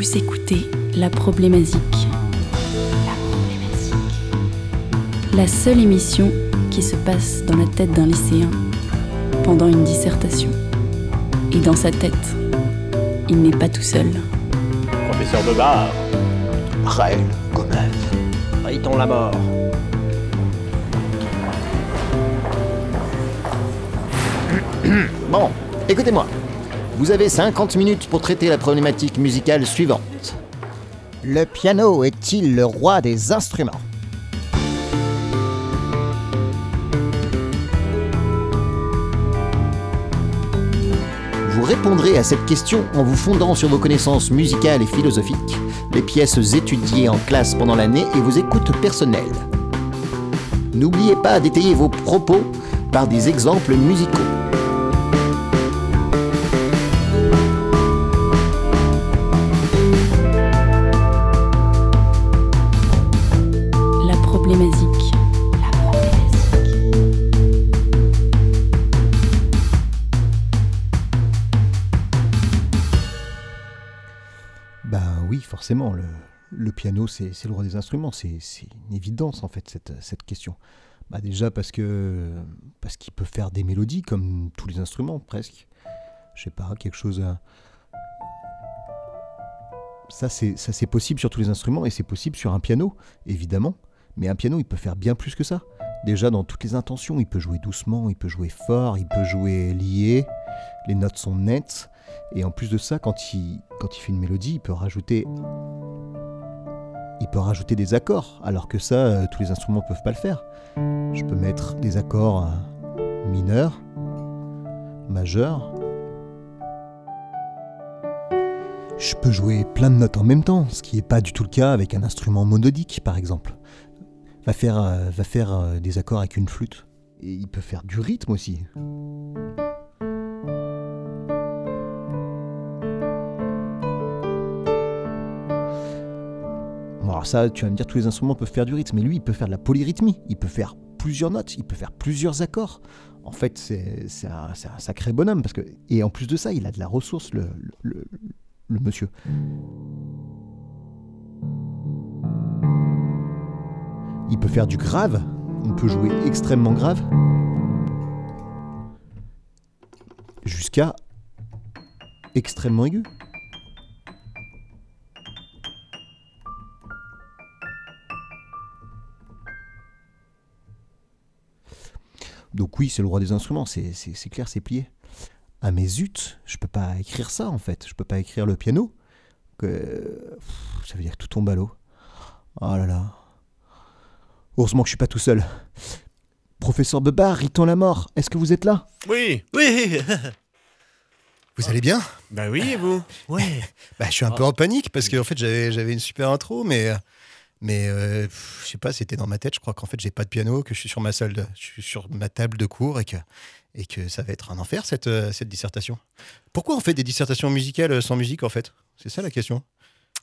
Vous écoutez La Problématique. La Problématique. La seule émission qui se passe dans la tête d'un lycéen pendant une dissertation. Et dans sa tête, il n'est pas tout seul. Professeur Bebard, Raël Gomez. Rayton la mort. Bon, écoutez-moi. Vous avez 50 minutes pour traiter la problématique musicale suivante. Le piano est-il le roi des instruments? Vous répondrez à cette question en vous fondant sur vos connaissances musicales et philosophiques, les pièces étudiées en classe pendant l'année et vos écoutes personnelles. N'oubliez pas d'étayer vos propos par des exemples musicaux. Forcément, le, piano, c'est le roi des instruments. C'est une évidence, en fait, cette, cette question. Bah déjà parce que parce qu'il peut faire des mélodies, comme tous les instruments, presque. Je sais pas, quelque chose à... Ça, c'est ça, c'est possible sur tous les instruments, et c'est possible sur un piano, évidemment. Mais un piano, il peut faire bien plus que ça. Déjà, dans toutes les intentions, il peut jouer doucement, il peut jouer fort, il peut jouer lié. Les notes sont nettes. Et en plus de ça, quand il, fait une mélodie, il peut rajouter. Il peut rajouter des accords, alors que ça, euh, tous les instruments peuvent pas le faire. Je peux mettre des accords euh, mineurs, majeurs. Je peux jouer plein de notes en même temps, ce qui n'est pas du tout le cas avec un instrument monodique, par exemple. Va faire, euh, va faire des accords avec une flûte. Et il peut faire du rythme aussi. Alors ça, tu vas me dire, tous les instruments peuvent faire du rythme, mais lui, il peut faire de la polyrythmie, il peut faire plusieurs notes, il peut faire plusieurs accords. En fait, c'est un, sacré bonhomme, parce que... Et en plus de ça, il a de la ressource, le- le monsieur. Il peut faire du grave, on peut jouer extrêmement grave, jusqu'à extrêmement aigu. Donc oui, c'est le roi des instruments, c'est c'est- c'est clair, c'est plié. Ah mais zut, je peux pas écrire ça en fait, je peux pas écrire le piano. Que... pff, Ça veut dire que tout tombe à l'eau. Oh là là. Heureusement que je suis pas tout seul. Professeur Bebar, Riton la mort, est-ce que vous êtes là? Oui, Oui, vous allez bien? Bah oui, et vous? Ouais. bah, Je suis un peu en panique parce qu'en fait j'avais j'avais une super intro, mais, mais euh, je sais pas, c'était dans ma tête. Je crois qu'en fait j'ai pas de piano, que je suis sur ma salle, de, je suis sur ma table de cours et que, et que ça va être un enfer cette, euh, cette dissertation. Pourquoi on fait des dissertations musicales euh, sans musique en fait? C'est ça la question.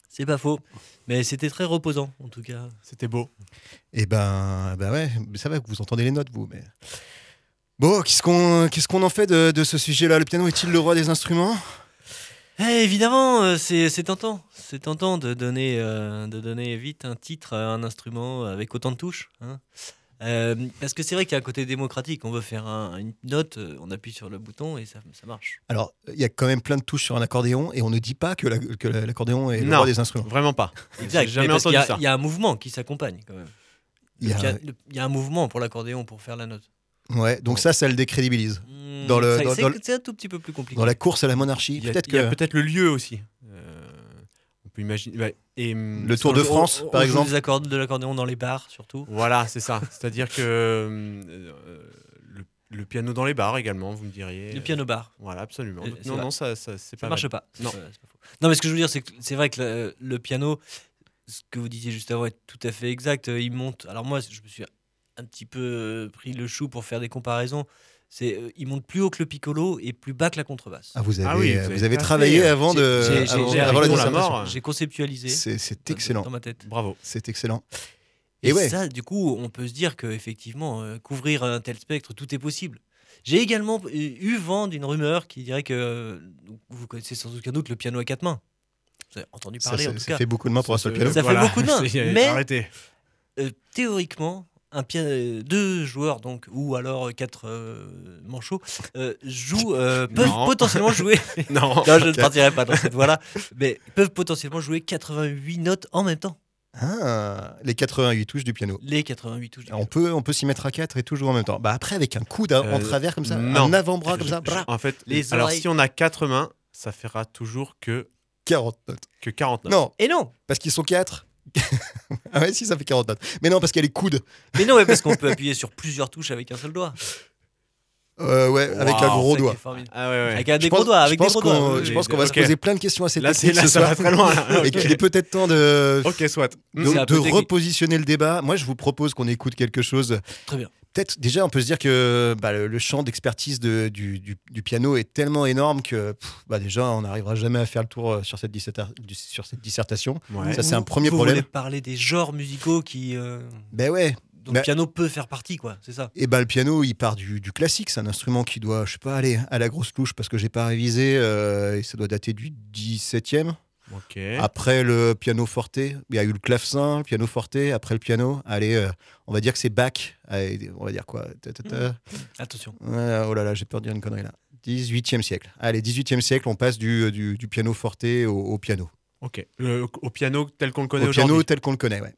C'est pas faux. Mais c'était très reposant, en tout cas. C'était beau. Et ben, ben ouais, mais ça va que vous entendez les notes vous. Mais... Bon, qu'est-ce qu'on qu'est-ce qu'on en fait de, de ce sujet-là? Le piano est-il le roi des instruments? Eh, évidemment, euh, c'est c'est tentant. C'est tentant de donner, euh, de donner vite un titre à un instrument avec autant de touches. hein. Euh, parce que c'est vrai qu'il y a un côté démocratique. On veut faire un- une note, euh, on appuie sur le bouton et ça, ça marche. Alors, il y a quand même plein de touches sur un accordéon et on ne dit pas que la- que la- l'accordéon est le Non. roi des instruments. Vraiment pas. Exact. J'ai jamais entendu y a- ça. Il y, a un mouvement qui s'accompagne quand même. Il y a- Il y un mouvement pour l'accordéon pour faire la note. Ouais, donc ça, ça le décrédibilise. Hmm, Dans le- dans- c'est dans le- c'est un tout petit peu plus compliqué. Dans la course à la monarchie, Il y a peut-être il y a que. peut-être le lieu aussi. Imaginer. ouais, et, hum, Le Tour de France, on- par on exemple. accords de l'accordéon dans les bars surtout. Voilà, c'est ça. C'est-à-dire que euh, euh, le, le piano dans les bars également, vous me diriez. Le piano bar. Voilà, absolument. Euh, Donc, non, vrai. non, ça, ça c'est Ça pas marche mal. pas. Non. C'est pas- c'est pas faux. Non, mais ce que je veux dire, c'est que c'est vrai que le, le piano, ce que vous disiez juste avant est tout à fait exact. Euh, Il monte. Alors moi, je me suis un petit peu pris le chou pour faire des comparaisons. C'est, euh, il monte plus haut que le piccolo et plus bas que la contrebasse. Ah, vous avez, Ah oui, vous euh, avez vous avez travaillé euh, avant de. J'ai- j'ai- avant- j'ai- avant la mort. J'ai conceptualisé C'est excellent. dans ma tête. Bravo. C'est excellent. Et, Et ouais. ça, du coup, on peut se dire qu'effectivement, couvrir un tel spectre, tout est possible. J'ai également euh, eu vent d'une rumeur qui dirait que euh, vous connaissez sans aucun doute le piano à quatre mains. Vous avez entendu Ça, parler ça- en tout ça cas. fait beaucoup de main pour un seul se- piano. Ça fait beaucoup de mains, mais- Arrêtez. Euh, théoriquement, un euh, deux joueurs donc ou alors euh, quatre euh, manchots euh, jouent euh, peuvent Non. potentiellement jouer. Non. non, je ne partirai pas dans cette voie-là, mais peuvent potentiellement jouer 88 notes en même temps. Ah, les 88 touches du piano. Les 88 touches. du On peut, on peut s'y mettre à 4 et tout jouer en même temps. Bah après, avec un coude à- en Euh, travers comme ça, non. un avant-bras comme ça, je- bra, En fait, Les alors oreilles. si on a quatre mains, ça fera toujours que, 40 notes. que 40 notes. Non, Et non parce qu'ils sont 4. ah ouais, si, ça fait 40 notes. Mais non, parce qu'il y a les coudes. Mais non, ouais, parce qu'on peut appuyer sur plusieurs touches avec un seul doigt. Euh, ouais, avec un gros doigt. est. Ah ouais, ouais. Avec un des pense- gros doigts, je avec des pense gros qu'on- doigts. Je Oui, pense qu'on va se poser plein de questions assez Là, c'est techniques là, ce ça soir. va très loin. là. Et qu'il est peut-être temps de, Ok, soit. de, technique. repositionner le débat. Moi, je vous propose qu'on écoute quelque chose. Très bien. Peut-être, déjà, on peut se dire que bah, le, le champ d'expertise de- du, du- du piano est tellement énorme que pff, bah, déjà, on n'arrivera jamais à faire le tour euh, sur cette, disserta- du- sur cette dissertation. Ouais. Ça, c'est un Vous- premier vous problème. voulez parler des genres musicaux qui, euh, Ben ouais. dont Mais- le piano peut faire partie, quoi. C'est ça. Et ben le piano, il part du, du classique. C'est un instrument qui doit, je sais pas, aller à la grosse louche parce que j'ai pas révisé. euh, et ça doit dater du 17e. Ok. Après le piano forte, il y a eu le clavecin, le piano forte. Après le piano, allez, euh, on va dire que c'est Bach. Allez, on va dire quoi Ta, ta, ta. Attention. Oh là là, j'ai peur de dire une connerie là. 18e siècle. Allez, 18e siècle, on passe du, du, du piano forte au, au piano. Ok. Le- au piano tel qu'on le connaît Au piano aujourd'hui. tel qu'on le connaît, ouais.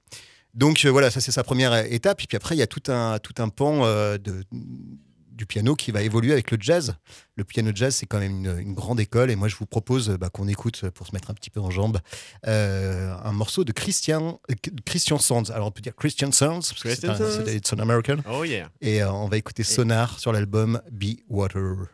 Donc euh, voilà, ça c'est sa première euh, étape. Et puis après, il y a tout un, tout un pan euh, de, du piano qui va évoluer avec le jazz. Le piano jazz, c'est quand même une, une grande école. Et moi, je vous propose euh, bah, qu'on écoute, euh, pour se mettre un petit peu en jambes, euh, un morceau de Christian, euh, Christian Sands. Alors on peut dire Christian Sands, parce que c'est un, an American. Oh yeah. Et on va écouter Sonar sur l'album Be Water.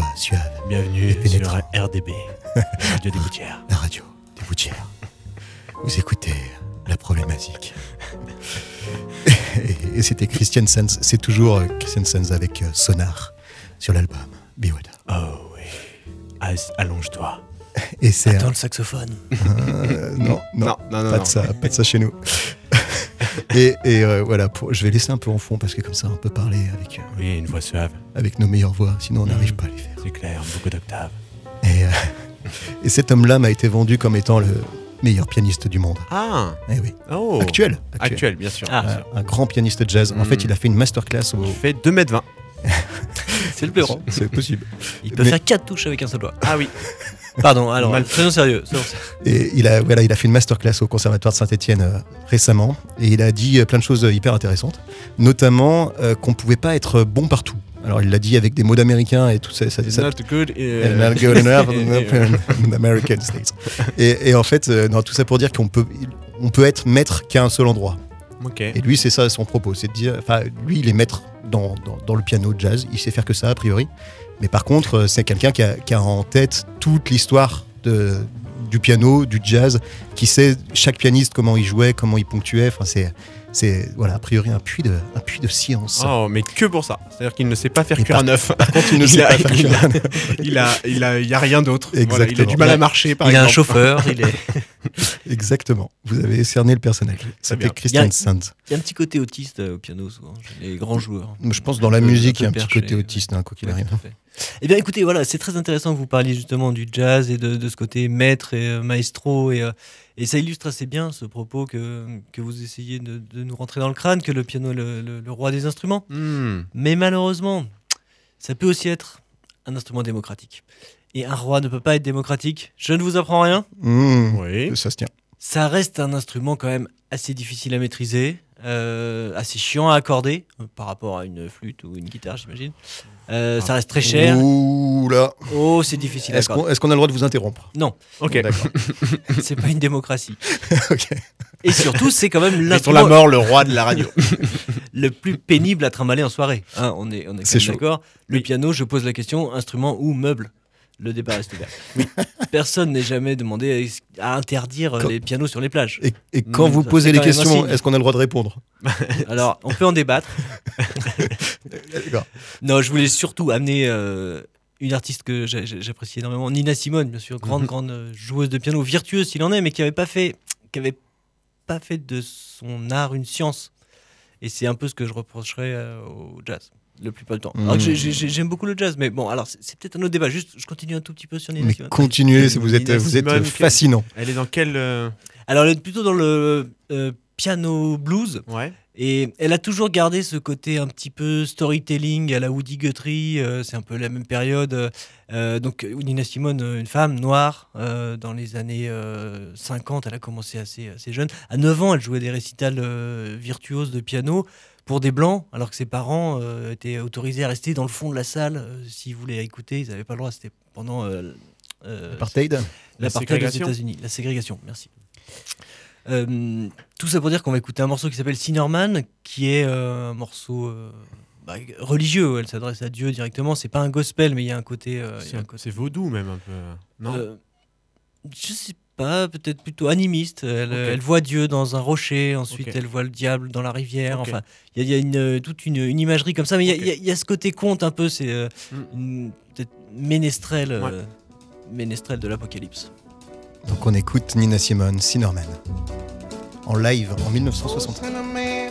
Voix suave. Bienvenue sur RDB, Radio des Gouttières. La radio des Boutières. Vous écoutez la problématique. et et c'était Christian Sands. C'est toujours Christian Sands avec euh, Sonar sur l'album Be Water. Oh oui. Allonge-toi. Et c'est Dans un- le saxophone. euh, non, non, Non, non, non. pas non. de ça, pas de ça chez nous. Et, et, euh, voilà, pour- je vais laisser un peu en fond parce que comme ça, on peut parler avec, euh, Oui, une voix suave. avec nos meilleures voix, sinon on n'arrive Mm. pas à les faire. C'est clair, beaucoup d'octaves. Et, euh, et cet homme-là m'a été vendu comme étant le meilleur pianiste du monde. Ah Eh oui, Oh actuel, actuel. Actuel, bien sûr. Ah. bien sûr. Un, un grand pianiste jazz. En Mm. fait, il a fait une masterclass au. Il fait 2m20. C'est le plus grand. C'est possible. Il peut Mais- faire 4 touches avec un seul doigt. Ah oui. Pardon, alors, Mal. soyons sérieux. Et il a, voilà, il a fait une masterclass au Conservatoire de Saint-Etienne récemment. Et il a dit euh, plein de choses euh, hyper intéressantes. Notamment euh, qu'on pouvait pas être bon partout. Alors, il l'a dit avec des mots d'américain et tout ça. ça, ça- Not good. And euh, not good enough et- in American States. Et, et en fait, euh, non, tout ça pour dire qu'on peut, on peut être maître qu'à un seul endroit. Et lui, c'est ça son propos, c'est de dire, enfin, lui, il est maître dans, dans, dans le piano jazz, il sait faire que ça a priori. Mais par contre, euh, c'est quelqu'un qui a, en tête toute l'histoire du piano, du jazz, qui sait chaque pianiste comment il jouait, comment il ponctuait. Enfin, c'est c'est voilà, a priori un puits de un puits de science. Oh, mais que pour ça. C'est-à-dire qu'il ne sait pas faire cuire un œuf. Par contre, il ne il sait a- pas faire il a- Il a, il a, il y a rien d'autre. Voilà, il a du mal à marcher, par il a un exemple. chauffeur, il est. Exactement. Vous avez cerné le personnage. Ça fait Christian Il Sands. Il y a un petit côté autiste euh, au piano, souvent, les grands joueurs. Je pense dans la peu- musique, il y a un petit côté autiste, hein, quoi qu'il arrive. Eh bien, écoutez, voilà, c'est très intéressant que vous parliez justement du jazz et de, de ce côté maître et euh, maestro. Et, euh, et ça illustre assez bien ce propos que, que vous essayez de, de nous rentrer dans le crâne, que le piano est le, le- le roi des instruments. Hmm. Mais malheureusement, ça peut aussi être un instrument démocratique. Et un roi ne peut pas être démocratique. Je ne vous apprends rien. Mmh, Oui. Ça se tient. Ça reste un instrument quand même assez difficile à maîtriser, euh, assez chiant à accorder euh, par rapport à une flûte ou une guitare, j'imagine. Euh, ça reste très cher. Ouh là. Oh, c'est difficile à Est-ce qu'on est-ce qu'on a le droit de vous interrompre? Non, Ok. D'accord. c'est pas une démocratie. Ok. Et surtout, c'est quand même Mettons la mort, le roi de la radio. le plus pénible à trimballer en soirée. Hein, on est, on est, d'accord. Le piano, je pose la question instrument ou meuble? Le débat reste ouvert. Oui. Personne n'est jamais demandé à interdire Quand- les pianos sur les plages. Et, et quand vous posez les questions, est-ce qu'on a le droit de répondre? Alors, on peut en débattre. Non, je voulais surtout amener euh, une artiste que j'a- j'a- j'apprécie énormément, Nina Simone, bien sûr, grande, Mhm. grande euh, joueuse de piano, virtueuse s'il en est, mais qui n'avait pas fait, qui avait pas fait de son art une science. Et c'est un peu ce que je reprocherais euh, au jazz le plus pas le temps. J'aime beaucoup le jazz, mais bon, alors c'est peut-être un autre débat. Juste, je continue un tout petit peu sur Nina Mais Simone. continuez, si vous êtes, Nina vous êtes fascinant. Elle est dans quel. euh, Alors, elle est plutôt dans le euh, piano blues. Ouais. Et elle a toujours gardé ce côté un petit peu storytelling à la Woody Guthrie. euh, c'est un peu la même période. euh, donc Nina Simone, une femme noire, euh, dans les années euh, 50, elle a commencé assez, assez jeune. À 9 ans, elle jouait des récitals euh, virtuoses de piano pour des blancs, alors que ses parents euh, étaient autorisés à rester dans le fond de la salle. euh, S'ils voulaient écouter, ils n'avaient pas le droit. C'était pendant euh, euh, Apartheid La L'apartheid aux ségrégation. États-Unis, la ségrégation, merci. Euh, tout ça pour dire qu'on va écouter un morceau qui s'appelle Sinorman, qui est euh, un morceau euh, bah, religieux. Elle s'adresse à Dieu directement. C'est pas un gospel, mais il y a un côté. euh, C'est vaudou, même un peu. Non? Euh, je sais pas, peut-être plutôt animiste. Elle, voit Dieu dans un rocher, ensuite elle voit le diable dans la rivière. Enfin, il y a, il y a une, euh, toute une, une imagerie comme ça, mais il y a- y, y ce côté conte un peu. C'est euh, Mm. une- peut-être ménestrel, euh, Ouais. ménestrel de l'apocalypse. Donc on écoute Nina Simone, Sinorman, en live en 1960. Cinnamon,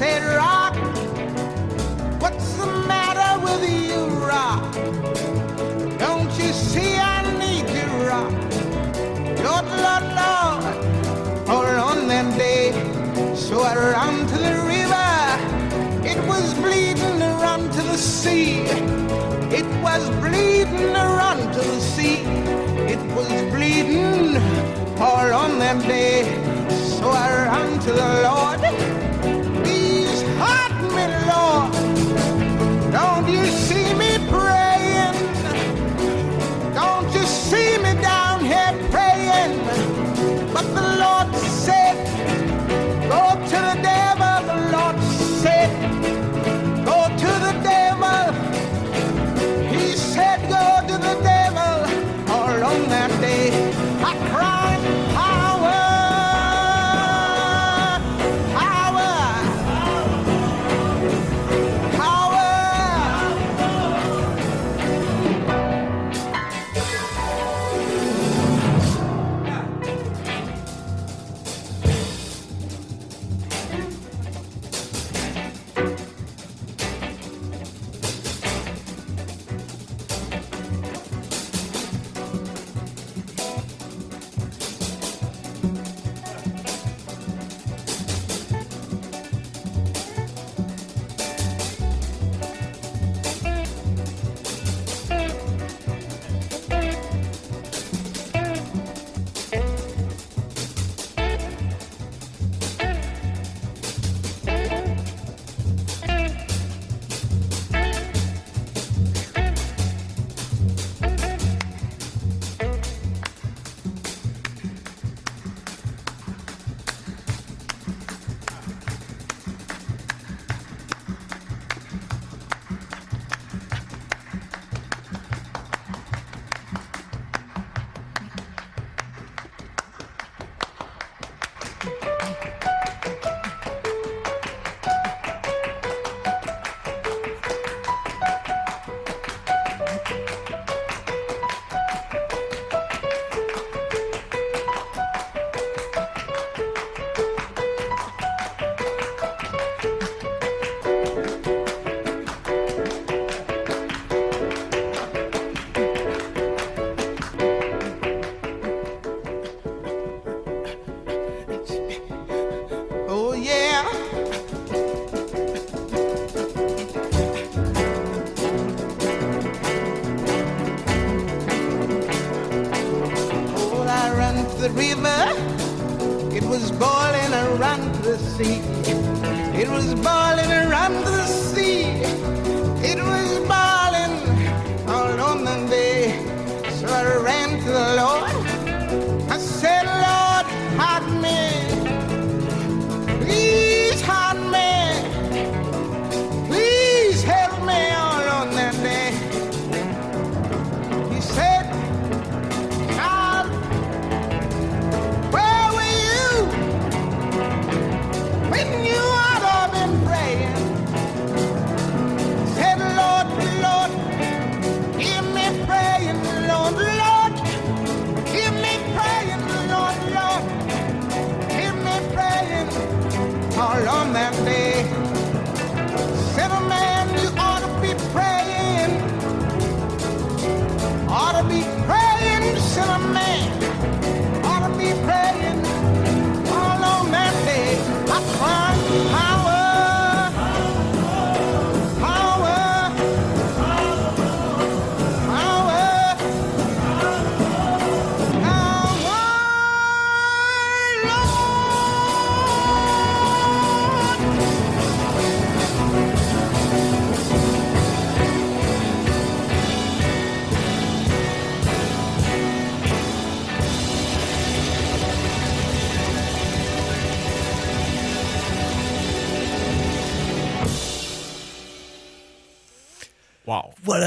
Rock, what's the matter with you, Rock? Don't you see I need you, Rock? Lord, Lord, Lord, all on that day. So I ran to the river. It was bleeding run to the sea. It was bleeding run to the sea. It was bleeding all on that day. So I ran to the Lord. Don't you see me praying? Don't you see me down here praying? But the Lord said, Go to the devil, the Lord said.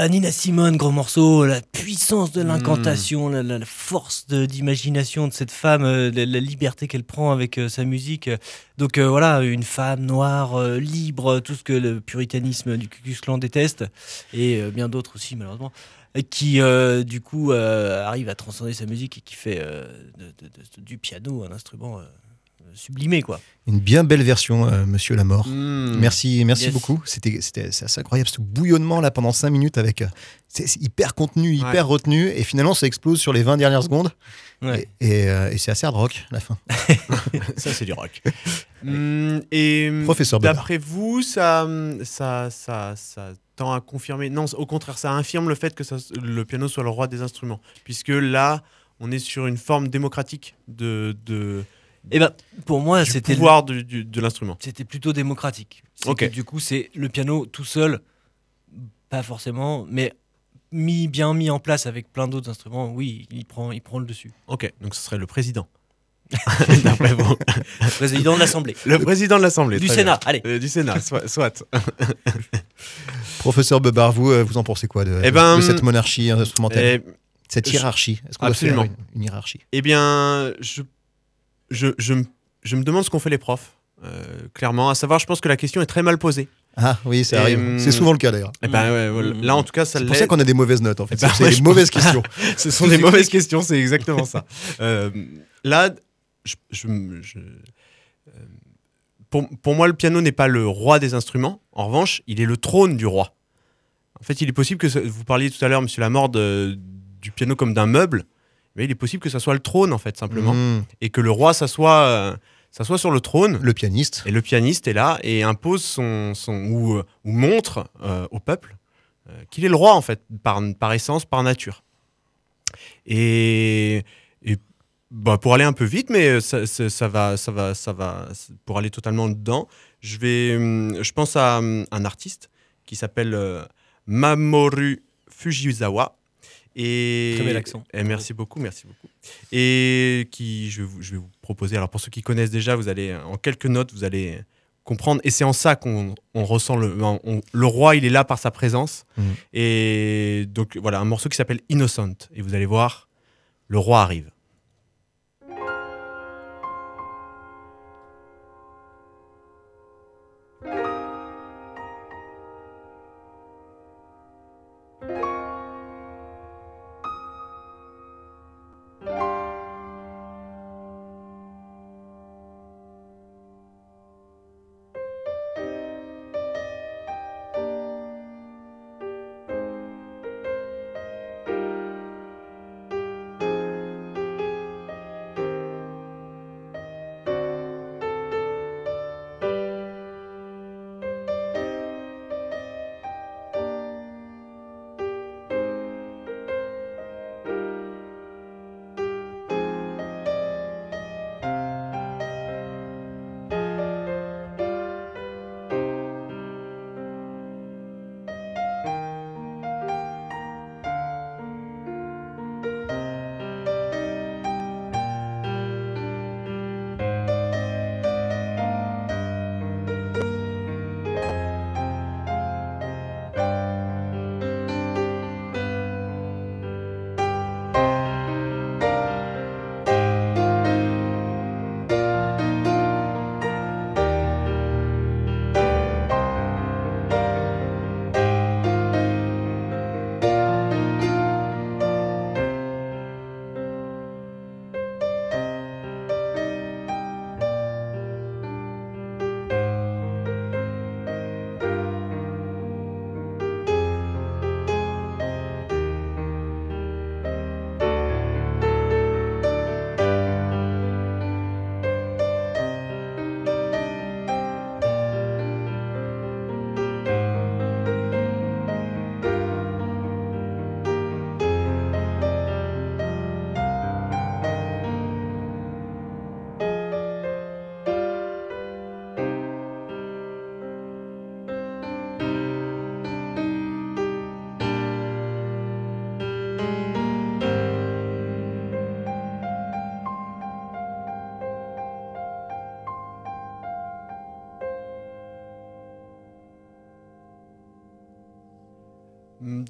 Nina Simone, gros morceau, la puissance de l'incantation, la, la- la force d'imagination de cette femme, euh, la, la liberté qu'elle prend avec euh, sa musique. Donc euh, voilà, une femme noire, libre, tout ce que le puritanisme du Ku Klan déteste, et bien d'autres aussi malheureusement, qui euh, du coup euh, arrive à transcender sa musique et qui fait euh, de- de- de- du piano un instrument sublimé quoi. Une bien belle version, euh, Monsieur la Mort. Hmm. Merci, merci Yes. beaucoup. C'était, assez incroyable ce bouillonnement là pendant 5 minutes avec. euh, c'est, hyper contenu, hyper Ouais. retenu, et finalement ça explose sur les 20 dernières secondes. Ouais. Et, et, euh, et c'est assez hard rock la fin. Ça, c'est du rock. Hmm, et Professeur Bernard. d'après vous, ça, hum, ça, ça, ça tend à confirmer. Non, au contraire, ça infirme le fait que ça- le piano soit le roi des instruments. Puisque là, on est sur une forme démocratique de, de, Et ben pour moi c'était le- pouvoir du- du- de l'instrument. C'était plutôt démocratique. C'est Ok. que, du coup, c'est le piano tout seul, pas forcément, mais mis bien mis en place avec plein d'autres instruments. Oui, il prend, il prend le dessus. Ok, donc ce serait le président. D'après vous. Président de l'Assemblée, Le président de l'Assemblée. du Sénat. bien. Allez. Euh, du Sénat, soit. soit. Professeur Bebar, vous, euh, vous en pensez quoi de, Eh ben, de cette monarchie instrumentale Eh, Cette hiérarchie? Est-ce qu'on doit Absolument. faire une, une hiérarchie? Eh bien, je, je, je, me- je me demande ce qu'ont fait les profs. euh, clairement, à savoir, je pense que la question est très mal posée. Ah oui, ça arrive. hum, C'est souvent le cas d'ailleurs. Eh ben, ouais. Là, en tout cas, ça C'est pour ça qu'on a des mauvaises notes en fait. Eh ben, c'est ouais, des mauvaises pense- questions. Ce sont des mauvaises questions, c'est exactement ça. Euh, là, je, je- je- euh, pour, pour moi, le piano n'est pas le roi des instruments. En revanche, il est le trône du roi. En fait, il est possible que vous parliez tout à l'heure, Monsieur Lamorde, de- du piano comme d'un meuble. Mais il est possible que ça soit le trône, en fait, simplement, Hum, et que le roi s'assoit, euh, s'assoit sur le trône. Le pianiste. Et le pianiste est là et impose son, son ou, euh, ou montre euh, au peuple euh, qu'il est le roi en fait, par, par essence, par nature. Et, et, bah, pour aller un peu vite, mais ça, ça- ça va, ça va, ça va, pour aller totalement dedans, je vais, hum, je pense à hum, un artiste qui s'appelle euh, Mamoru Fujisawa. Et, Très bel accent. et merci beaucoup, merci beaucoup. Et qui, je vais, vous, je vais vous proposer, alors pour ceux qui connaissent déjà, vous allez, en quelques notes, vous allez comprendre. Et c'est en ça qu'on on ressent le, on- le roi, il est là par sa présence. Mhm. Et donc voilà, un morceau qui s'appelle Innocent. Et vous allez voir, le roi arrive.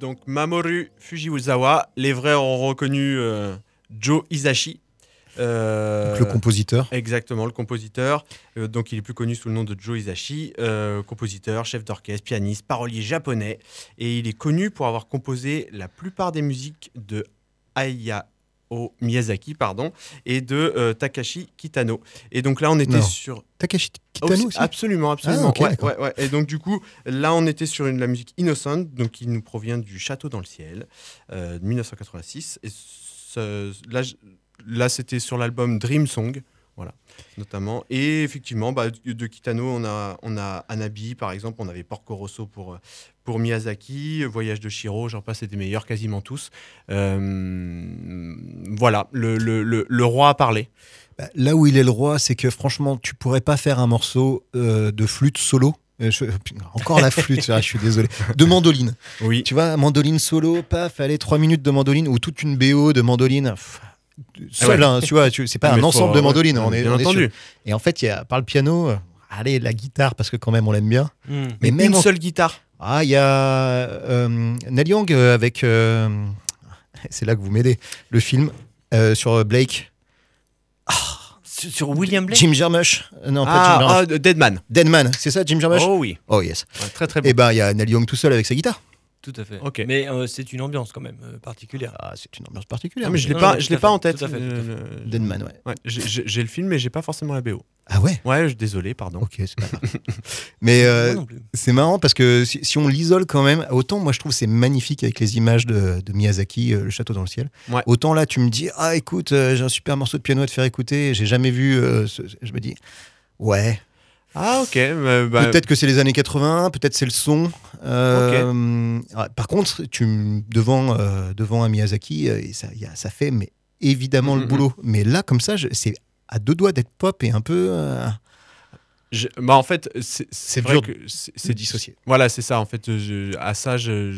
Donc Mamoru Fujisawa, les vrais ont reconnu euh, Joe Hisashi. Euh, Donc, le compositeur. Exactement, le compositeur. Euh, donc, il est plus connu sous le nom de Joe Hisashi, euh, compositeur, chef d'orchestre, pianiste, parolier japonais. Et il est connu pour avoir composé la plupart des musiques de Hayao Miyazaki pardon, et de euh, Takashi Kitano. Et donc là, on était Non. sur. Takashi Kitano aussi Absolument, absolument. Ah, Ouais, ouais, ouais. Et donc, du coup, là, on était sur une, la musique Innocent, donc qui nous provient du Château dans le ciel, euh, de 1986. Et ce- là, là c'était sur l'album Dream Song, voilà, notamment. Et effectivement, bah, de de Kitano, on a, on a Anabi, par exemple, on avait Porco Rosso pour, euh, pour Miyazaki, Voyage de Shiro, j'en passe, c'est des meilleurs quasiment tous. Euh, voilà, le, le, le, le roi a parlé. Bah, Là où il est le roi, c'est que franchement, tu pourrais pas faire un morceau euh, de flûte solo. Euh, je- encore la flûte, je suis désolé. De mandoline. Oui. Tu vois, mandoline solo, paf, allez, trois minutes de mandoline ou toute une BO de mandoline. pff, Seul, ouais. hein, tu vois, c'est pas Mais un faut- ensemble de ouais, mandolines. on est, bien on est entendu. Et en fait, il y a, par le piano, allez, la guitare, parce que quand même, on l'aime bien. Hmm. Mais même une en- seule guitare. Ah, il y a euh, Neil Young euh, avec. euh, c'est là que vous m'aidez. Le film euh, sur Blake. Sur, sur William Blake Jim Jarmusch. Non, pas Jim Ah, Jarmusch. ah, Deadman. Deadman, c'est ça, Jim Jarmusch Oh oui, Oh yes. Ouais, très très bon. Et ben, il y a Neil Young tout seul avec sa guitare. Tout à fait. Ok. Mais euh, c'est une ambiance quand même euh, particulière. Ah, c'est une ambiance particulière. Ah, mais je l'ai Non, pas, non, je tout l'ai à pas fait, en tête. tout à fait, tout à fait. euh, le- Deadman, ouais. Ouais, j'ai- j'ai j'ai le film, mais j'ai pas forcément la BO. Ah ouais Ouais, je- désolé, pardon. Ok, c'est pas grave. mais euh, Moi non plus. c'est marrant parce que si, si on l'isole quand même, autant moi je trouve c'est magnifique avec les images de, de Miyazaki, euh, le château dans le ciel. Ouais. Autant là tu me dis ah écoute euh, j'ai un super morceau de piano à te faire écouter, j'ai jamais vu. euh, ce- je me dis ouais Ah ok. bah, peut-être que c'est les années 80, peut-être c'est le son. Euh, par contre tu devant euh, devant un Miyazaki euh, et ça y a- ça fait mais évidemment le Mhm. boulot. Mais là comme ça c'est à deux doigts d'être pop et un peu euh, je- bah en fait, c'est- vrai dur que c'est dissocié. Voilà, c'est ça. En fait, je- à ça, j'ai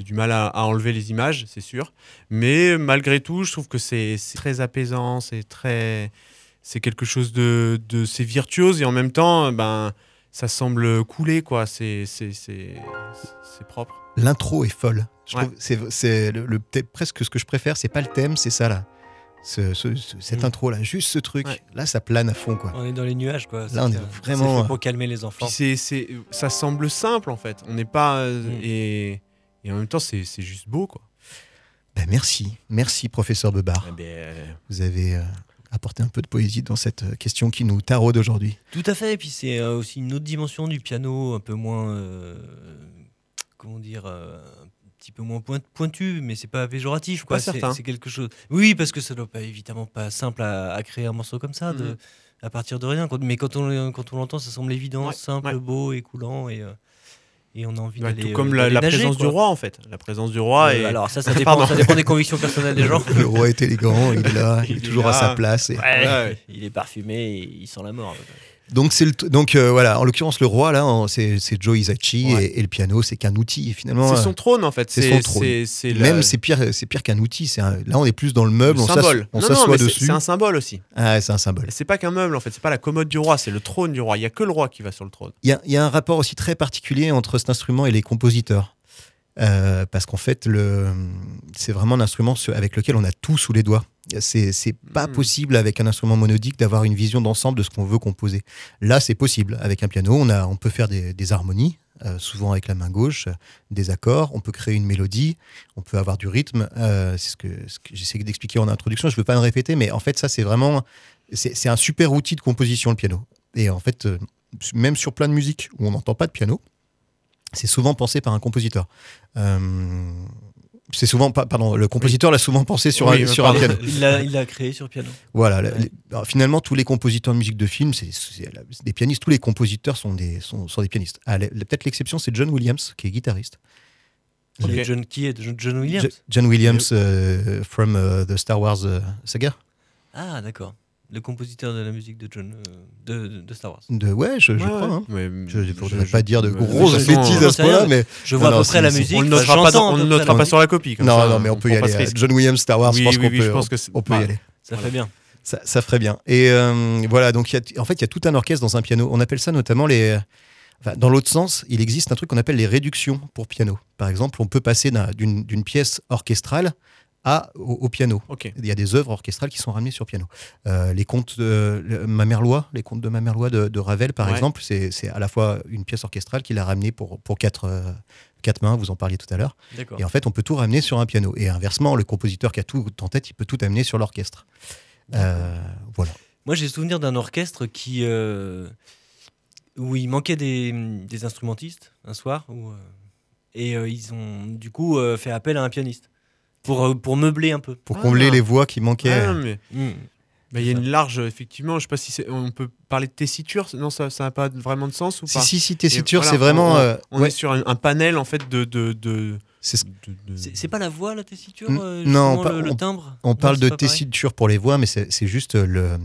du mal à, à enlever les images, c'est sûr. Mais malgré tout, je trouve que c'est très apaisant, c'est très, c'est quelque chose de, de c'est virtuose et en même temps, ben, ça semble couler quoi. C'est c'est c'est c'est propre. L'intro est folle. Je Ouais. trouve c'est c'est le, le- peut-être presque ce que je préfère, c'est pas le thème, c'est ça là. Ce- ce- ce- cette Mm. intro là, juste ce truc. Ouais. Là, ça plane à fond quoi. On est dans les nuages, quoi. Là, on C'est, est euh, vraiment, c'est fait pour calmer les enfants. Puis c'est c'est ça semble simple en fait. On n'est pas euh, Mm. et et en même temps, c'est c'est juste beau quoi. Ben, merci, merci professeur Bebar. Eh ben, euh, Vous avez euh, apporté un peu de poésie dans cette euh, question qui nous taraude aujourd'hui. Tout à fait. Et puis c'est euh, aussi une autre dimension du piano, un peu moins, euh, comment dire, euh, un petit peu moins point- pointu, mais c'est pas péjoratif. Quoi. C'est, quelque chose. Oui, parce que ça doit pas évidemment pas simple à, à créer un morceau comme ça, de, Mhm. à partir de rien. Mais quand on quand on l'entend, ça semble évident, Ouais, simple, ouais. beau et coulant et euh, et on a envie ouais, d'aller. tout comme euh, la, d'aller la nager, présence quoi. du roi en fait. La présence du roi Euh, et alors ça, ça dépend, ça dépend des convictions personnelles des gens. Le roi est élégant, il est là, il, Il est est toujours à sa place. et- Ouais, Ouais. Il est parfumé, et il sent la mort. Donc, c'est donc euh, voilà, en l'occurrence, le roi là, c'est Joe Ouais. et, et le piano, c'est qu'un outil. Finalement, C'est euh, son trône en fait. c'est son trône. la- même c'est pire, pire qu'un outil. C'est un- là, on est plus dans le meuble, le on s'assoit- dessus. C'est un symbole aussi. Ah, c'est un symbole. C'est pas qu'un meuble en fait. C'est pas la commode du roi. C'est le trône du roi. Il y a que le roi qui va sur le trône. Il y y a un rapport aussi très particulier entre cet instrument et les compositeurs. Euh, parce qu'en fait, le, c'est vraiment un instrument avec lequel on a tout sous les doigts. C'est, pas Mm. possible avec un instrument monodique d'avoir une vision d'ensemble de ce qu'on veut composer. Là, c'est possible. Avec un piano, on, a, on peut faire des, des harmonies, euh, souvent avec la main gauche, euh, des accords, on peut créer une mélodie, on peut avoir du rythme. Euh, c'est ce que, ce que j'essaie d'expliquer en introduction, je ne veux pas me répéter, mais en fait, ça, c'est vraiment c'est, un super outil de composition, le piano. Et en fait, euh, même sur plein de musiques où on n'entend pas de piano, c'est souvent pensé par un compositeur. C'est souvent pas, pardon, le compositeur l'a souvent pensé sur, Oui, un, sur un piano. Il l'a, créé sur piano. Voilà. Ouais. les- alors, finalement, tous les compositeurs de musique de film, c'est, des pianistes. Tous les compositeurs sont des, sont, sont des pianistes. Ah, peut-être l'exception, c'est John Williams, qui est guitariste. John, qui est John, Williams? Jo- John Williams euh, from euh, the Star Wars euh, saga. Ah, d'accord. Le compositeur de la musique de John euh, de, de- Star Wars. De, ouais, je, je Ouais, crois. ouais. hein. Je ne je- pas dire de grosses bêtises à ce point-là, mais Je vois Non, à peu près la musique. On ne notera pas, on notera pas sur la copie. comme non, ça, non, mais on peut y aller. John Williams, Star Wars, Oui, je pense oui, qu'on oui, peut, je pense que c'est- on peut y aller. Ça fait bien. Ça, ça ferait bien. Et euh, voilà, donc il y a- en fait, il y a tout un orchestre dans un piano. On appelle ça notamment les. Enfin, dans l'autre sens, il existe un truc qu'on appelle les réductions pour piano. Par exemple, on peut passer d'un- d'une d'une pièce orchestrale à, au, au piano. Ok. Il y a des œuvres orchestrales qui sont ramenées sur piano. Euh, les contes de Mamerlois, les contes de Mamerlois de, de Ravel, par Ouais. exemple, c'est à la fois une pièce orchestrale qu'il a ramenée pour, pour quatre, euh, quatre mains, vous en parliez tout à l'heure. Et en fait, on peut tout ramener sur un piano. Et inversement, le compositeur qui a tout en tête, il peut tout amener sur l'orchestre. Euh, voilà. Moi, j'ai souvenir d'un orchestre qui, où il manquait des, des instrumentistes un soir, où, et ils ont du coup fait appel à un pianiste pour, euh, pour meubler un peu. Pour Ah. combler les voix qui manquaient. Ah, mais Mm. bah, il y a une large, effectivement, je sais pas si on peut parler de tessiture. Non, ça n'a pas vraiment de sens ou si, pas si, si, Et tessiture, voilà, c'est vraiment. On, euh, on ouais, est sur un, un panel en fait de. de, de, c'est ce- pas la voix, la tessiture N- euh, non, justement, pas- le, le timbre? on Non, parle c'est de pas pareil tessiture pour les voix, mais c'est c'est juste le,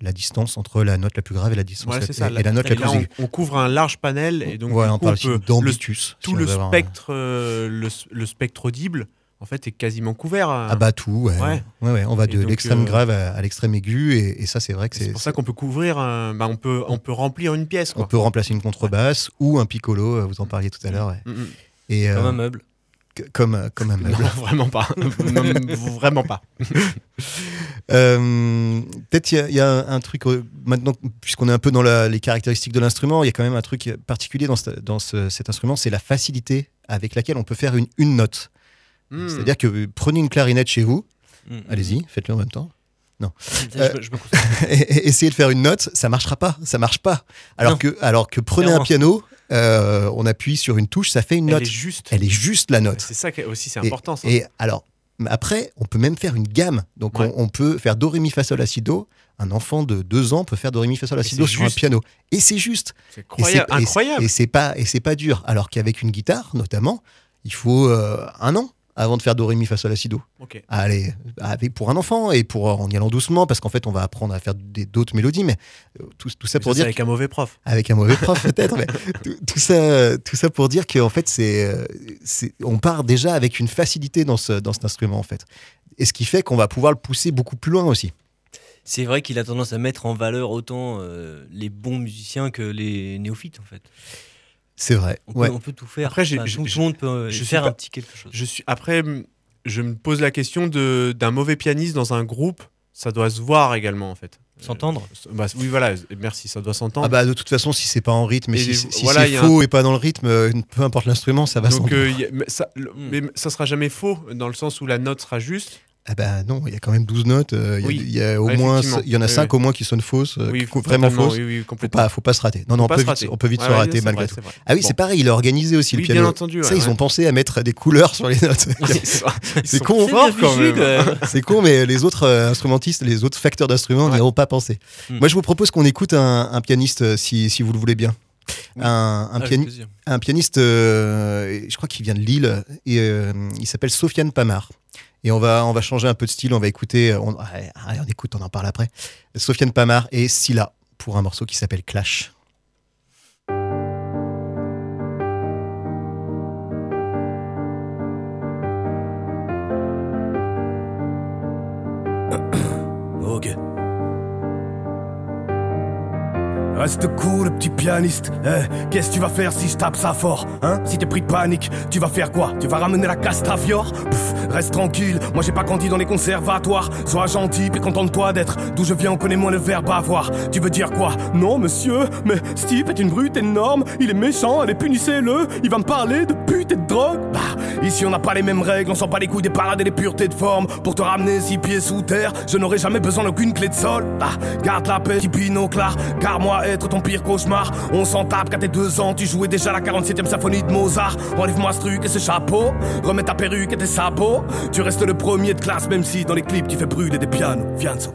la distance entre la note la plus grave et la distance Voilà, la, ça. et, et la note la plus Là, on, aiguë. on couvre un large panel et donc Voilà, du on coup, parle on aussi peut- le- tout si on le spectre, euh, le, le spectre audible, en fait, est quasiment couvert. euh. Ah bah tout, ouais. Ouais. Ouais, ouais, on va Et de l'extrême euh, grave à, à l'extrême aigu, et, et ça c'est vrai que c'est c'est. pour ça qu'on peut couvrir, bah, on peut, on peut remplir une pièce. On peut remplacer une contrebasse ou un piccolo, euh, vous en parliez tout à l'heure. ouais. Mm, mm. Et, Comme euh, un meuble. comme, euh, comme un Non, meuble. vraiment pas. Non, vraiment pas. Euh, Peut-être il y a- il y, a un truc, euh, maintenant, puisqu'on est un peu dans la- les caractéristiques de l'instrument, il y a quand même un truc particulier dans, ce- dans ce- cet instrument, c'est la facilité avec laquelle on peut faire une, une note. Mm. C'est-à-dire que prenez une clarinette chez vous, Mm. allez-y, faites-le en même temps. Je Euh, je essayez de faire une note, ça marchera pas, ça marche pas. Alors Non. que, alors que prenez Clairement. un piano, euh, on appuie sur une touche, ça fait une Elle note. est juste. Elle est juste la note. C'est ça aussi, c'est important. Ça. Et alors, après, on peut même faire une gamme. Donc, Ouais. on, on peut faire Do, Ré, Mi, Fa, Sol, La, Si, Do. Un enfant de deux ans peut faire Do, Ré, Mi, Fa, Sol, La, Si, Do sur un piano. Et c'est juste. c'est incroyable. Et c'est pas, et c'est pas dur. Alors qu'avec une guitare, notamment, il faut euh, un an avant de faire Do, Ré, Mi, Fa, Sol, La, Si, Do. Allez, avec, pour un enfant et pour en y allant doucement, parce qu'en fait, on va apprendre à faire des- d'autres mélodies. Mais euh, tout, tout ça Mais pour ça, dire avec un mauvais prof. avec un mauvais prof peut-être, mais tout, tout ça, tout ça pour dire qu'en fait, c'est, euh, c'est, on part déjà avec une facilité dans, ce, dans cet instrument en fait. Et ce qui fait qu'on va pouvoir le pousser beaucoup plus loin aussi. C'est vrai qu'il a tendance à mettre en valeur autant euh, les bons musiciens que les néophytes en fait. C'est vrai. On, Ouais. peut, on peut tout faire. Après, Enfin, je- tout, je- tout le monde peut je suis faire pas- un petit quelque chose. Je suis après, je me pose la question de d'un mauvais pianiste dans un groupe. Ça doit se voir également en fait. S'entendre Euh, bah, Oui, voilà. Merci. Ça doit s'entendre. Ah bah de toute façon, si c'est pas en rythme, et si, si voilà, c'est faux et pas dans le rythme, euh, peu importe l'instrument, ça va s'entendre. euh, mais ça, le- Mm. mais ça sera jamais faux dans le sens où la note sera juste. Ah bah non, il y a quand même 12 notes. euh, Il y a- a au Ouais, moins, il y en a Oui, 5 oui. au moins qui sonnent fausses, euh, oui, qui sont vraiment fausses. Faut pas, faut pas se rater. Non, non, on peut, vite, rater. on peut vite Ouais, se rater malgré vrai, tout. Ah oui, Bon. c'est pareil, il est organisé aussi le piano. bien entendu. Ça, ouais, ils ont pensé à mettre des couleurs sur les notes. C'est con, quand même. C'est con, mais les autres euh, instrumentistes, les autres facteurs d'instruments n'y Ouais. ont pas pensé. Hmm. Moi, je vous propose qu'on écoute un, pianiste, si, vous le voulez bien. Oui. Un, un, Ah, avec piani- plaisir. un pianiste, euh, je crois qu'il vient de Lille, et euh, il s'appelle Sofiane Pamar. Et on va, changer un peu de style, on va écouter, on, allez, allez, on écoute, on en parle après. Sofiane Pamar et Silla pour un morceau qui s'appelle Clash. Ok. Reste cool, le petit pianiste. Eh, qu'est-ce que tu vas faire si je tape ça fort Hein? Si t'es pris de panique, tu vas faire quoi? Tu vas ramener la castafiore Pff, Reste tranquille, moi j'ai pas grandi dans les conservatoires. Sois gentil, puis contente-toi d'être d'où je viens, on connaît moins le verbe avoir. Tu veux dire quoi? Non, monsieur, mais Steve est une brute énorme. Il est méchant, allez, punissez-le. Il va me parler de pute et de drogue. Bah, ici on n'a pas les mêmes règles, on sent pas les couilles des parades et des puretés de forme. Pour te ramener six pieds sous terre, je n'aurai jamais besoin d'aucune clé de sol. Bah, garde la paix, petit binoclard, car moi être ton pire cauchemar. On s'en tape qu'à tes deux ans, tu jouais déjà la 47ème symphonie de Mozart. Enlève-moi ce truc et ce chapeau, remets ta perruque et tes sabots. Tu restes le premier de classe, même si dans les clips tu fais brûler des pianos. Fianzo.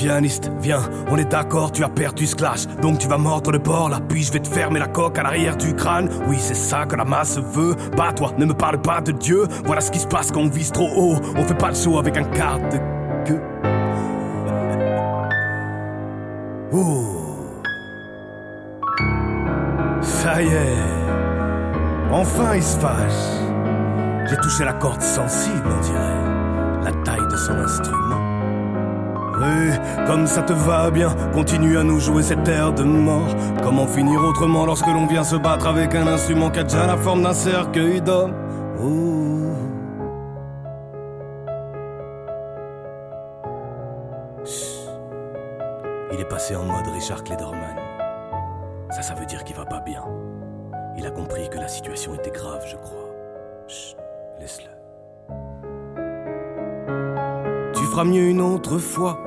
Pianiste, viens, on est d'accord, tu as perdu ce clash. Donc tu vas mordre le bord là, puis je vais te fermer la coque à l'arrière du crâne. Oui, c'est ça que la masse veut. Bah, toi, ne me parle pas de Dieu. Voilà ce qui se passe quand on vise trop haut. On fait pas le show avec un quart de queue. Ouh. Ça y est. Enfin, il se fâche. J'ai touché la corde sensible, on dirait. La taille de son instrument. Comme ça te va bien, continue à nous jouer cette air de mort. Comment finir autrement lorsque l'on vient se battre avec un instrument qui a déjà la forme d'un cercueil d'homme? Il est passé en mode Richard Klederman. Ça, ça veut dire qu'il va pas bien. Il a compris que la situation était grave, je crois. Chut, laisse-le. Tu feras mieux une autre fois.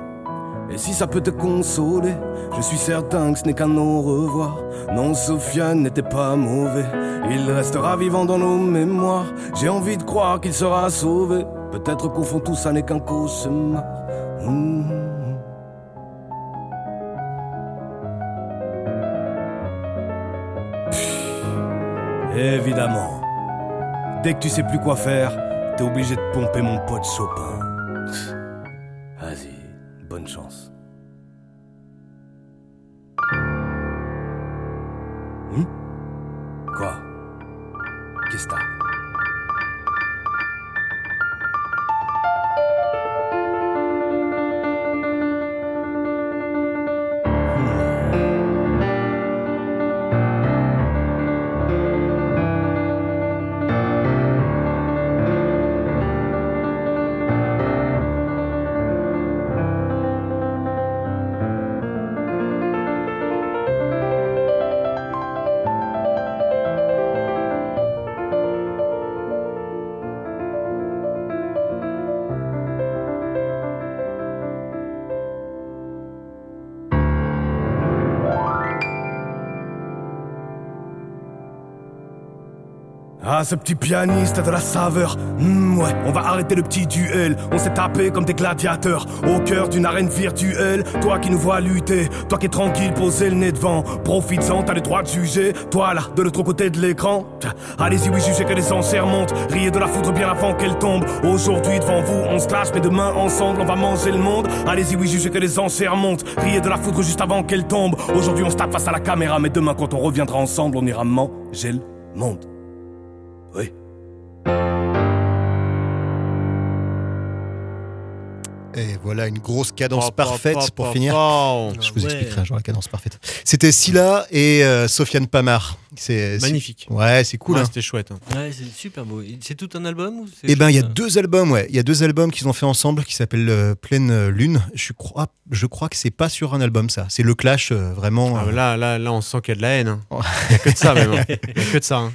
Si ça peut te consoler, je suis certain que ce n'est qu'un au revoir. Non, Sofiane n'était pas mauvais. Il restera vivant dans nos mémoires. J'ai envie de croire qu'il sera sauvé. Peut-être qu'au fond tout ça n'est qu'un cauchemar. Mmh. Évidemment. Dès que tu sais plus quoi faire, t'es obligé de pomper mon pote Chopin. Ce petit pianiste de la saveur. Hmm, ouais, on va arrêter le petit duel. On s'est tapé comme des gladiateurs au cœur d'une arène virtuelle. Toi qui nous vois lutter, toi qui es tranquille, posé le nez devant. Profites-en, t'as le droit de juger. Toi là, de l'autre côté de l'écran. Allez-y, oui, jugez que les enchères montent. Riez de la foudre bien avant qu'elle tombe. Aujourd'hui, devant vous, on se clash, mais demain, ensemble, on va manger le monde. Allez-y, oui, jugez que les enchères montent. Riez de la foudre juste avant qu'elle tombe. Aujourd'hui, on se tape face à la caméra, mais demain, quand on reviendra ensemble, on ira manger le monde. Oui. Et voilà une grosse cadence Pa, pa, parfaite pa, pour pa, finir. pa. Je vous Ouais. expliquerai un jour la cadence parfaite. C'était Scylla et euh, Sofiane Pamar. C'est Magnifique. Ouais, c'est cool. Ouais, hein. C'était chouette. hein. Ouais, c'est super beau. C'est tout un album ou Eh ben, il y a un- deux albums, ouais. Il y a deux albums qu'ils ont fait ensemble qui s'appellent euh, Pleine Lune. Je crois, je crois que c'est pas sur un album, ça. C'est le clash, euh, vraiment. Ah, euh, là, là, là, on sent qu'il y a de la haine. hein. Il n'y a que de ça, même. Il n'y a que de ça. hein.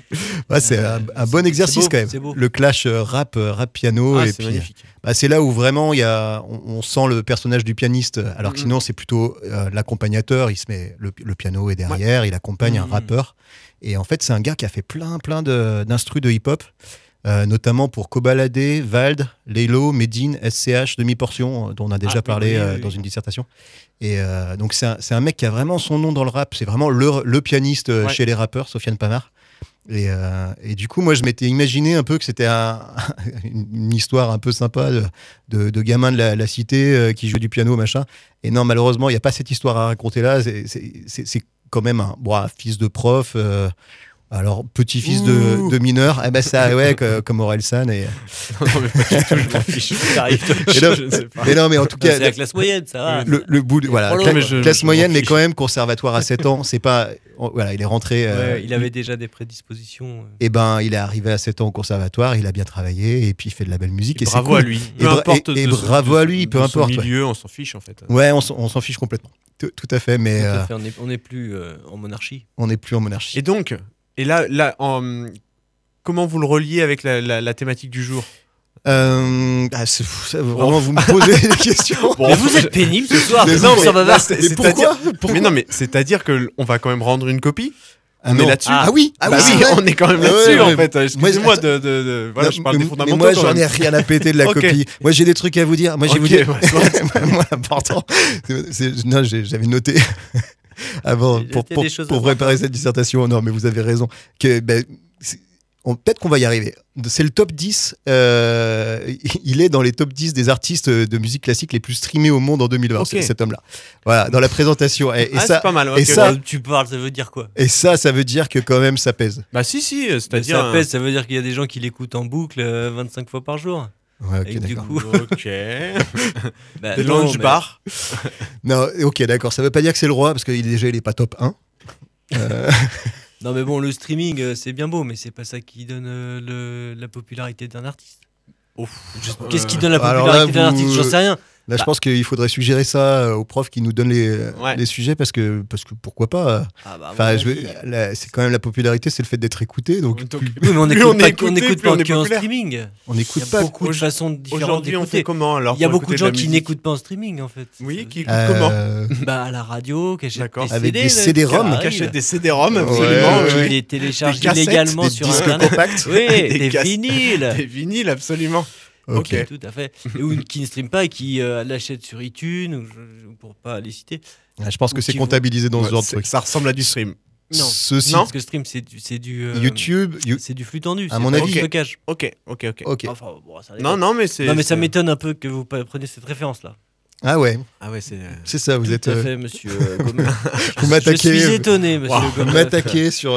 ouais, c'est un, un bon exercice beau, quand même. c'est beau. Le clash euh, rap, euh, rap piano. Ah, et c'est puis, magnifique. bah, c'est là où vraiment il y a, on, on sent le personnage du pianiste, alors que Mhm. sinon c'est plutôt euh, l'accompagnateur. Il se met le, le piano est derrière, il accompagne un Mhm. rappeur. Et en fait, c'est un gars qui a fait plein, plein d'instrus de, hip-hop. euh, notamment pour Kobalade, Vald, Lelo, Medine, SCH, Demi-Portion, euh, dont on a déjà oui, parlé oui, euh, oui, dans une dissertation. Et euh, donc, c'est un, mec qui a vraiment son nom dans le rap. C'est vraiment le, le pianiste Ouais. chez les rappeurs, Sofiane Pamar. Et, euh, et du coup, moi, je m'étais imaginé un peu que c'était un- une, histoire un peu sympa de, de, de gamin de la, la cité euh, qui joue du piano, machin. Et non, malheureusement, il n'y a pas cette histoire à raconter là. C'est quand même un, bon, fils de prof. euh, alors, petit-fils de, mineur, eh ben ça, ouais, que- comme Aurel San. Et, Non, mais pas du tout, je m'en fiche. T'arrives. et non, Je ne sais pas. mais non, mais en tout C'est cas, la classe moyenne, ça va. le, le bout de, voilà, Oh non, cla- mais je- classe je moyenne, mais quand même conservatoire à 7 ans. C'est pas, oh, voilà, il est rentré. euh, Ouais, il avait déjà des prédispositions. euh. Et ben, il est arrivé à 7 ans au conservatoire, il a bien travaillé et puis il fait de la belle musique. Et, c'est bravo cool. à lui. Et Peu bra- importe et- et bravo de à lui, peu importe, ouais. milieu, on s'en fiche en fait. Ouais, on s'en on s'en fiche complètement. Tout, tout à fait, mais à euh, fait, on n'est on n'est plus euh, en monarchie. on n'est plus en monarchie. Et donc, et là, là en- comment vous le reliez avec la, la- la thématique du jour? Euh, ah, c'est fou, ça, vraiment, vous me posez des questions. Bon, mais vous êtes pénible ce soir. Mais non, mais- ça va là, voir. c'est- Mais c'est-à-dire- pourquoi? Mais non, mais c'est-à-dire que on va quand même rendre une copie? Ah on non. est là-dessus? Ah oui, ah Bah oui, on est quand même Ah ouais, là-dessus en ouais. fait. Excusez-moi Moi, de, de- de- voilà, je parle mais, des fondamentaux. mais moi, j'en ai rien à péter de la Ok. copie. Moi, j'ai des trucs à vous dire. Moi, je vais vous dire. moi, l'important, c'est- c'est- non, j'ai- j'avais noté avant Il y a pour, préparer cette dissertation. Non, mais vous avez raison. Que ben, peut-être qu'on va y arriver. C'est le top 10. euh, il est dans les top 10 des artistes de musique classique les plus streamés au monde en 2020, Ok. c'est- cet homme-là. Voilà, dans la présentation. Et, et ah, ça, c'est pas mal. et ça- tu parles, ça veut dire quoi? Et ça, ça veut dire que quand même ça pèse. Bah si, si, euh, c'est-à-dire... Ça pèse, ça veut dire qu'il y a des gens qui l'écoutent en boucle euh, 25 fois par jour. Ouais, ok, Et du d'accord. coup, Ok. bah, Des non, lounge mais- bar. Non, ok, d'accord. Ça veut pas dire que c'est le roi parce qu'il est déjà il est pas top 1. Euh, Non, mais bon, le streaming, euh, c'est bien beau, mais c'est pas ça qui donne euh, le- la popularité d'un artiste. Qu'est-ce qui donne la popularité d'un artiste? J'en sais rien. Là, je Bah. pense qu'il faudrait suggérer ça euh, aux profs qui nous donnent les, Ouais. les sujets parce que, parce que pourquoi pas. euh, Ah, bah, Enfin, c'est quand même la popularité, c'est le fait d'être écouté. Donc, Donc, plus- Oui, mais on Plus n'écoute pas, est écouté, on n'écoute plus on pas qu'en streaming. Il y n'écoute a pas. beaucoup de façons différentes Aujourd'hui, on fait d'écouter. comment alors Il y a beaucoup de gens qui n'écoutent pas en streaming, en fait. Oui, qui écoutent Euh, comment? Bah, à la radio, qui achètent D'accord. des Avec CD, des là, CD-ROM, achètent des CD-ROM, absolument. Qui les téléchargent Des illégalement des sur disques Internet. compacts. Oui, Des des, vinyles. Des vinyles, absolument. Ok. Tout à fait. Et ou qui ne stream pas et qui euh, l'achètent sur iTunes, ou je- pour pas les citer. Ouais, Je pense que c'est comptabilisé dans ce genre de truc. Ça ressemble à du stream. Non. Ceci, Non. Parce que stream, c'est du, c'est du, euh, YouTube, you- c'est du flux tendu. À c'est mon avis- du stockage. Ok, ok, ok. ok. Enfin, bon, ça Non, non, mais c'est. Non, mais ça m'étonne un peu que vous preniez cette référence-là. Ah ouais, Ah ouais, c'est. c'est ça. Vous Tout êtes. à euh, fait, monsieur euh. Vous m'attaquez. Je suis étonné, monsieur Wow. Vous m'attaquez sur.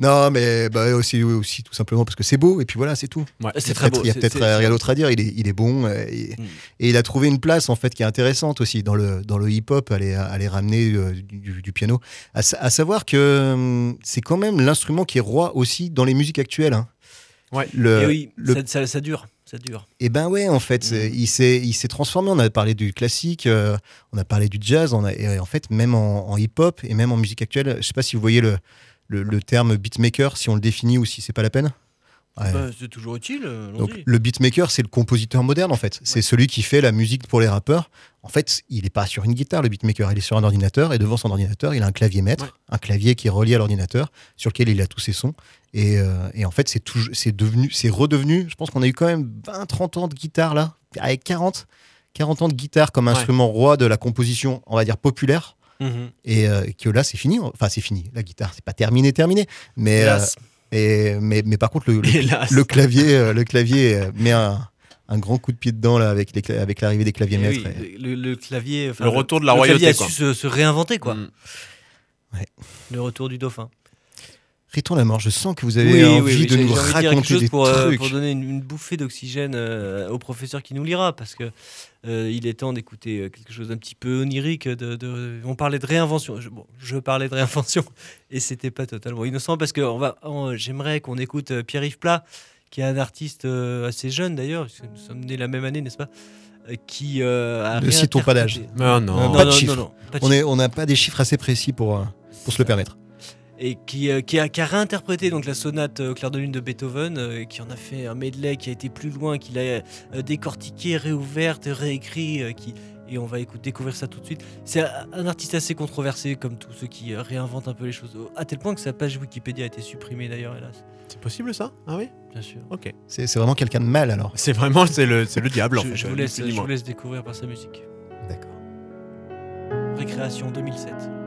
Non, mais bah, aussi, aussi, tout simplement parce que c'est beau, et puis voilà, c'est tout. Ouais. C'est Il y a très beau. Il y a peut-être rien d'autre à dire. Il est, il est bon euh, et, Mm. et il a trouvé une place en fait qui est intéressante aussi dans le dans le hip-hop, à les, à les ramener euh, du, du piano. À, sa- à savoir que hum, c'est quand même l'instrument qui est roi aussi dans les musiques actuelles. hein. Ouais. Le, Et oui, le- ça, ça- ça dure. Ça dure. et ben ouais, en fait, c'est- il s'est il s'est transformé. On a parlé du classique, euh, on a parlé du jazz, on a, et en fait même en, en hip-hop et même en musique actuelle. Je sais pas si vous voyez le le, le terme beatmaker, si on le définit ou si c'est pas la peine. Ouais. Bah, c'est toujours utile. euh, Donc le beatmaker, c'est le compositeur moderne en fait. C'est celui qui fait la musique pour les rappeurs. En fait, il n'est pas sur une guitare, le beatmaker. Il est sur un ordinateur et devant son ordinateur, il a un clavier maître, Ouais. un clavier qui est relié à l'ordinateur, sur lequel il a tous ses sons. Et, euh, et en fait, c'est c'est devenu, c'est redevenu. Je pense qu'on a eu quand même 20-30 ans de guitare là, avec 40, 40 ans de guitare comme instrument roi de la composition, on va dire populaire. Mhm. Et euh, que là, c'est fini. Enfin, c'est fini. La guitare, c'est pas terminé, terminé. Mais, euh, et, mais, mais par contre, le, le, Hélas. le clavier, euh, le clavier euh, met un, un grand coup de pied dedans là, avec, les cla- avec l'arrivée des claviers Eh maîtres. oui, et- le, le clavier. enfin, Le retour de la le clavier royauté, a quoi. su se, se réinventer, quoi. Mm. Le retour du dauphin. Riton la mort, je sens que vous avez envie de nous j'ai envie de dire quelque raconter chose des pour, euh, trucs. pour donner une, une bouffée d'oxygène euh, au professeur qui nous lira, parce que euh, il est temps d'écouter euh, quelque chose d'un petit peu onirique. De, de- on parlait de réinvention. Je, bon, je parlais de réinvention, et c'était pas totalement innocent, parce que on va, on- j'aimerais qu'on écoute euh, Pierre-Yves Plat, qui est un artiste assez jeune d'ailleurs, parce que nous sommes nés la même année, n'est-ce pas qui euh, a Ne citons pas d'âge. réinterprété- Ah Non, non. Pas de non, chiffres. non, non, pas de On chiffres. est- on n'a pas des chiffres assez précis pour, pour se le permettre. Et qui, euh, qui, a, qui a réinterprété donc la sonate euh, Clair de lune de Beethoven, euh, et qui en a fait un medley qui a été plus loin, qu'il a euh, décortiqué, réouverte, réécrit, euh, qui et on va écouter, découvrir ça tout de suite. C'est un artiste assez controversé, comme tous ceux qui euh, réinventent un peu les choses, à tel point que sa page Wikipédia a été supprimée d'ailleurs, hélas. C'est possible ça? Ah oui? Bien sûr. Ok. C'est vraiment quelqu'un de mal alors. C'est vraiment c'est le, diable en Je, fait. je vous laisse, je vous laisse découvrir par sa musique. D'accord. Récréation 2007.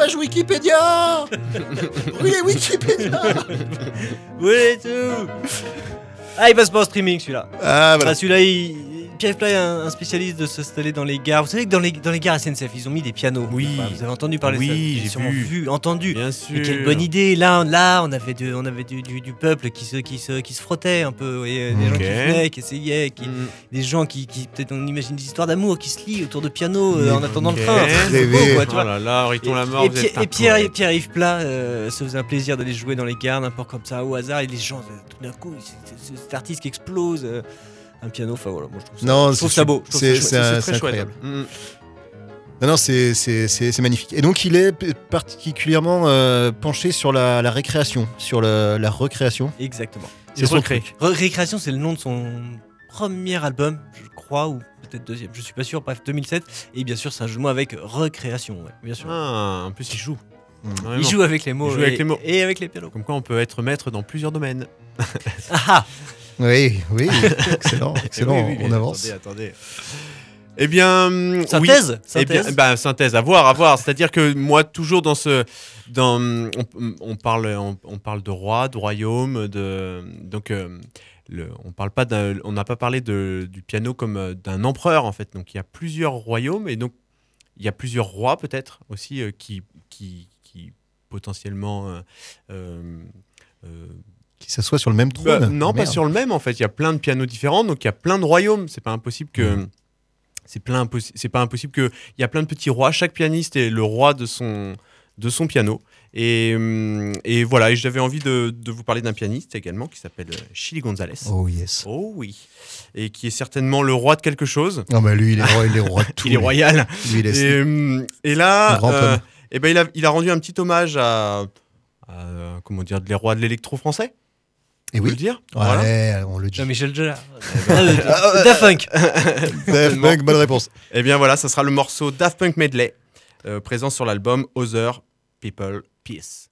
Page Wikipédia Brûlez Wikipédia Oui, tout Ah, il passe pas en streaming celui-là. Ah, voilà. Ah, celui-là, il... Pierre Play est un un spécialiste de s'installer dans les gares. Vous savez que dans les, dans les gares SNCF, ils ont mis des pianos. Oui. Vous avez entendu parler Oui, de ça avez j'ai sûrement vu. entendu. Bien sûr. Mais quelle bonne idée Là, on- là, on avait, du, on avait du, du- du peuple qui se, qui se, qui se frottait un peu. vous voyez, des gens qui venaient, qui essayaient, qui, Mm. des gens qui, qui peut-être on imagine des histoires d'amour qui se lient autour de pianos euh, en attendant le train. C'est beau, quoi, tu Oh là là, Riton la mort. Et, vous Pierre- êtes et Pierre. Pierre-Yves Plat euh, se faisait un plaisir d'aller jouer dans les gares, n'importe comme ça, au hasard, et les gens, euh, tout d'un coup, cet artiste qui explose. euh, un piano, enfin voilà, moi je trouve ça, Non, je trouve c'est ça beau. je trouve c'est- ça incroyable. Mm. Non, non, c'est- c'est c'est- c'est magnifique. Et donc, il est particulièrement euh, penché sur la, la récréation, sur la recréation. Exactement. C'est son truc. Récréation, c'est le nom de son premier album, je crois, ou peut-être deuxième, je suis pas sûr, bref, 2007. Et bien sûr, c'est un jeu de mots avec recréation, ouais, bien sûr. Ah, en plus, il joue. Mm. Il joue avec les mots, Il joue et, avec les mots. et avec les pianos. Comme quoi, on peut être maître dans plusieurs domaines. Ah ah Oui, oui, excellent, excellent, oui, oui, on avance. Attendez, attendez. Eh bien, oui. Synthèse, Eh bien, synthèse. bah, synthèse, à voir, à voir. C'est-à-dire que moi, toujours dans ce, dans, on, on parle, on, on parle de roi, de royaume, de, donc, euh, le, on parle pas, on n'a pas parlé de, du piano comme euh, d'un empereur en fait. Donc, il y a plusieurs royaumes et donc il y a plusieurs rois peut-être aussi euh, qui, qui, qui potentiellement euh, euh, euh, Qui s'assoit sur le même bah, trône. non, pas Merde. sur le même en fait. Il y a plein de pianos différents, donc il y a plein de royaumes. C'est pas impossible que. Mhm. C'est plein impossi- C'est pas impossible que. Il y a plein de petits rois. Chaque pianiste est le roi de son de son piano. Et, et voilà. Et j'avais envie de, de vous parler d'un pianiste également qui s'appelle euh, Chili Gonzalez. Oh yes. Oh oui. Et qui est certainement le roi de quelque chose. Non, bah lui, il est roi, il est roi de tout. il est royal. Lui, il est- Et, et là, euh, eh ben, il, a, il a rendu un petit hommage à, à, comment dire, les rois de l'électro français. Et On peut oui. le dire. Ouais, Voilà. on le dit. Jean-Michel Jarre. Ah, euh, Daft Punk. Daft Punk, bonne réponse. Eh bien voilà, ça sera le morceau Daft Punk Medley, euh, présent sur l'album Other People Peace.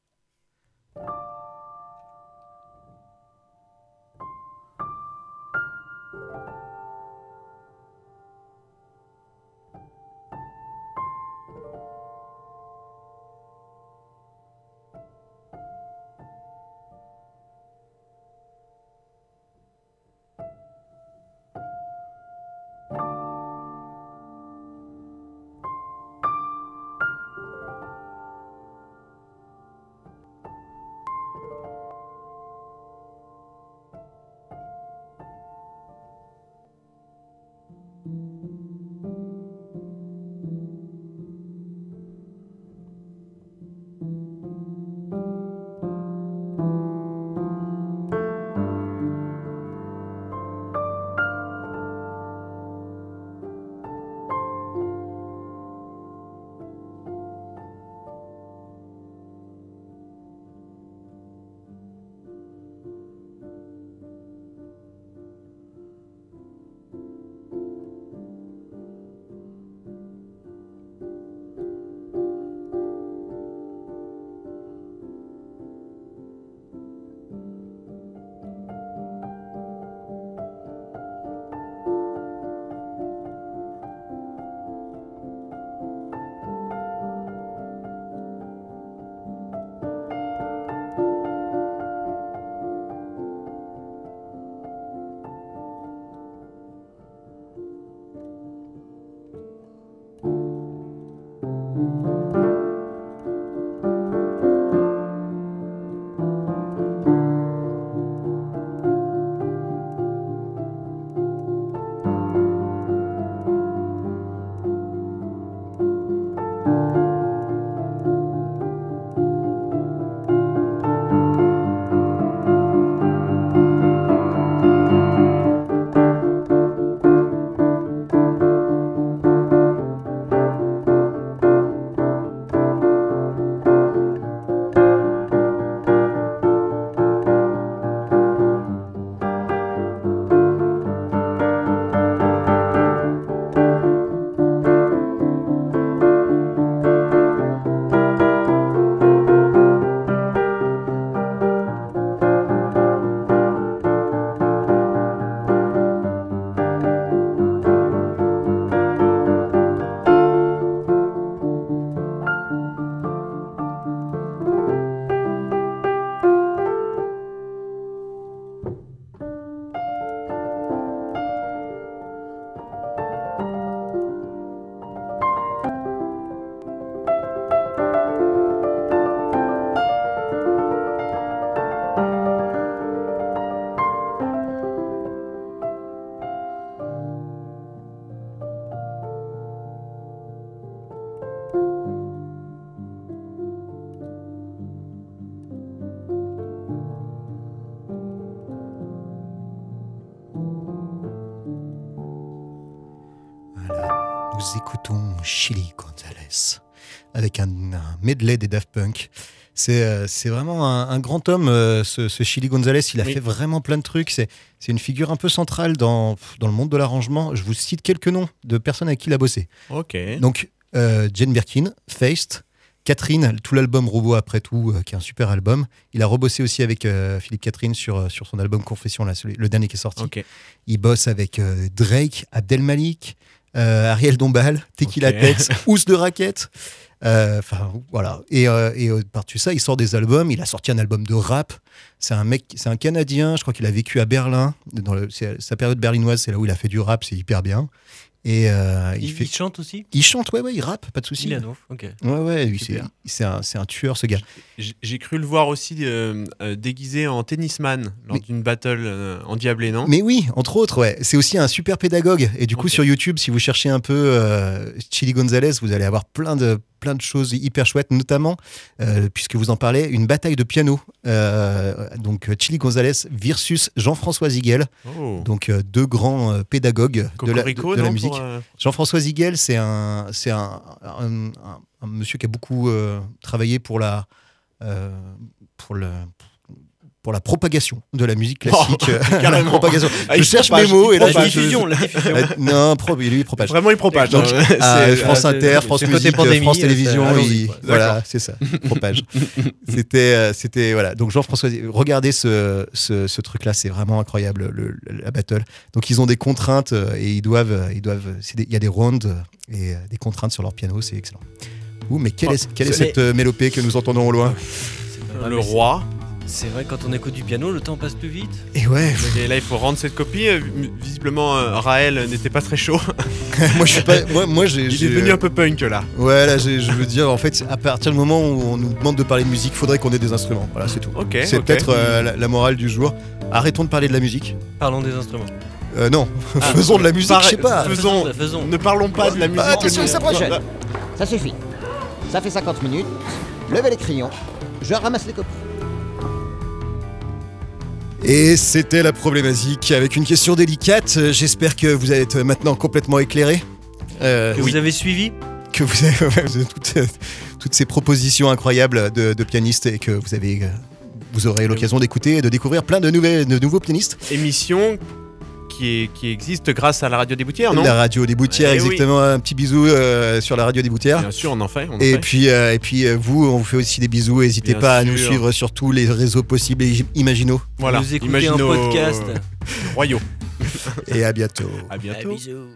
Nous écoutons Chili Gonzalez avec un, un medley des Daft Punk. C'est euh, vraiment un, un grand homme, euh, ce, ce Chili Gonzalez. Il a Oui. fait vraiment plein de trucs. C'est une figure un peu centrale dans, dans le monde de l'arrangement. Je vous cite quelques noms de personnes avec qui il a bossé. Ok. Donc, euh, Jane Birkin, Feist, Catherine, tout l'album Robot après tout, euh, qui est un super album. Il a rebossé aussi avec euh, Philippe Catherine sur, sur son album Confession, là, celui- le dernier qui est sorti. Ok. Il bosse avec euh, Drake, Abdel Malik, euh, Ariel Dombal, Tequila Ok. Tex, Ous de Raquette. Euh, Enfin, voilà. Et, euh, et euh, par-dessus ça, il sort des albums. Il a sorti un album de rap. C'est un mec, c'est un Canadien. Je crois qu'il a vécu à Berlin. Dans le, sa période berlinoise, c'est là où il a fait du rap. C'est hyper bien. Et euh, il, Il, fait, il chante aussi? Il chante, ouais, ouais, il rappe, pas de souci. Donc, ok. Ouais, ouais, lui, c'est un, c'est un tueur, ce gars. J'ai cru le voir aussi euh, euh, déguisé en tennisman lors Mais- d'une battle euh, endiablée, non? Mais oui, entre autres, ouais. C'est aussi un super pédagogue. Et du coup, sur YouTube, si vous cherchez un peu euh, Chili Gonzalez, vous allez avoir plein de, plein de choses hyper chouettes, notamment, euh, puisque vous en parlez, une bataille de piano. Euh, donc, Chili Gonzalez versus Jean-François Ziguel. Oh. Donc, euh, deux grands euh, pédagogues de la, de- la musique. Euh, Jean-François Ziguel, c'est un, c'est un, un, un- un monsieur qui a beaucoup euh, travaillé pour la, euh, pour le, pour la propagation de la musique classique. Oh, Euh, la propagation. Ah, je il cherche propage, mes mots et là, La propage. je- diffusion, la diffusion. Euh, non, pro- lui, il propage. Vraiment, il propage. Donc, France euh, Inter, France Musique, pandémie, France euh, c'est- allons-y, il- quoi. voilà, c'est ça, propage. c'était, euh, c'était voilà. Donc Jean-François, regardez ce, ce, ce truc-là, c'est vraiment incroyable, le- la battle. Donc ils ont des contraintes euh, et ils doivent, euh, ils doivent, c'est des- il y a des rounds euh, et euh, des contraintes sur leur piano, c'est excellent. Ouh, mais quelle est, quelle est cette euh, mélopée que nous entendons au loin? Le roi. C'est vrai, quand on écoute du piano, le temps passe plus vite. Et ouais, Et là, il faut rendre cette copie. Euh, Visiblement, euh, Raël n'était pas très chaud. moi je suis pas, moi, moi j'ai, Il est devenu un peu punk là. Ouais, là, je veux dire, en fait, à partir du moment où on nous demande de parler de musique, faudrait qu'on ait des instruments. Voilà, c'est tout. Ok. C'est peut-être euh, la, la morale du jour. Arrêtons de parler de la musique. Parlons des instruments. Euh, non, Ah, faisons de la musique, je sais pas. Faisons- Faisons, faisons. Ne parlons pas de la musique. Ah, attention, ça prochaine. Ça suffit. Ça fait 50 minutes. Levez les crayons. Je ramasse les copies. Et c'était la problématique avec une question délicate. J'espère que vous êtes maintenant complètement éclairé. Euh, Que vous avez suivi que vous avez, ouais, vous avez toutes, toutes ces propositions incroyables de, de pianistes et que vous avez. euh, vous aurez l'occasion d'écouter et de découvrir plein de, nouvelles, de nouveaux pianistes. Émission qui, est, qui existe grâce à la radio des Boutières, non la radio des Boutières, Eh oui. exactement. Un petit bisou euh, sur la radio des Boutières. Bien sûr, on en fait. On en Et fait. puis, euh, et puis euh, vous, on vous fait aussi des bisous. N'hésitez Bien pas à nous suivre sur tous les réseaux possibles et imaginaux. voilà. Vous écoutez un podcast. Royaux. Et à bientôt. À bientôt. bisous.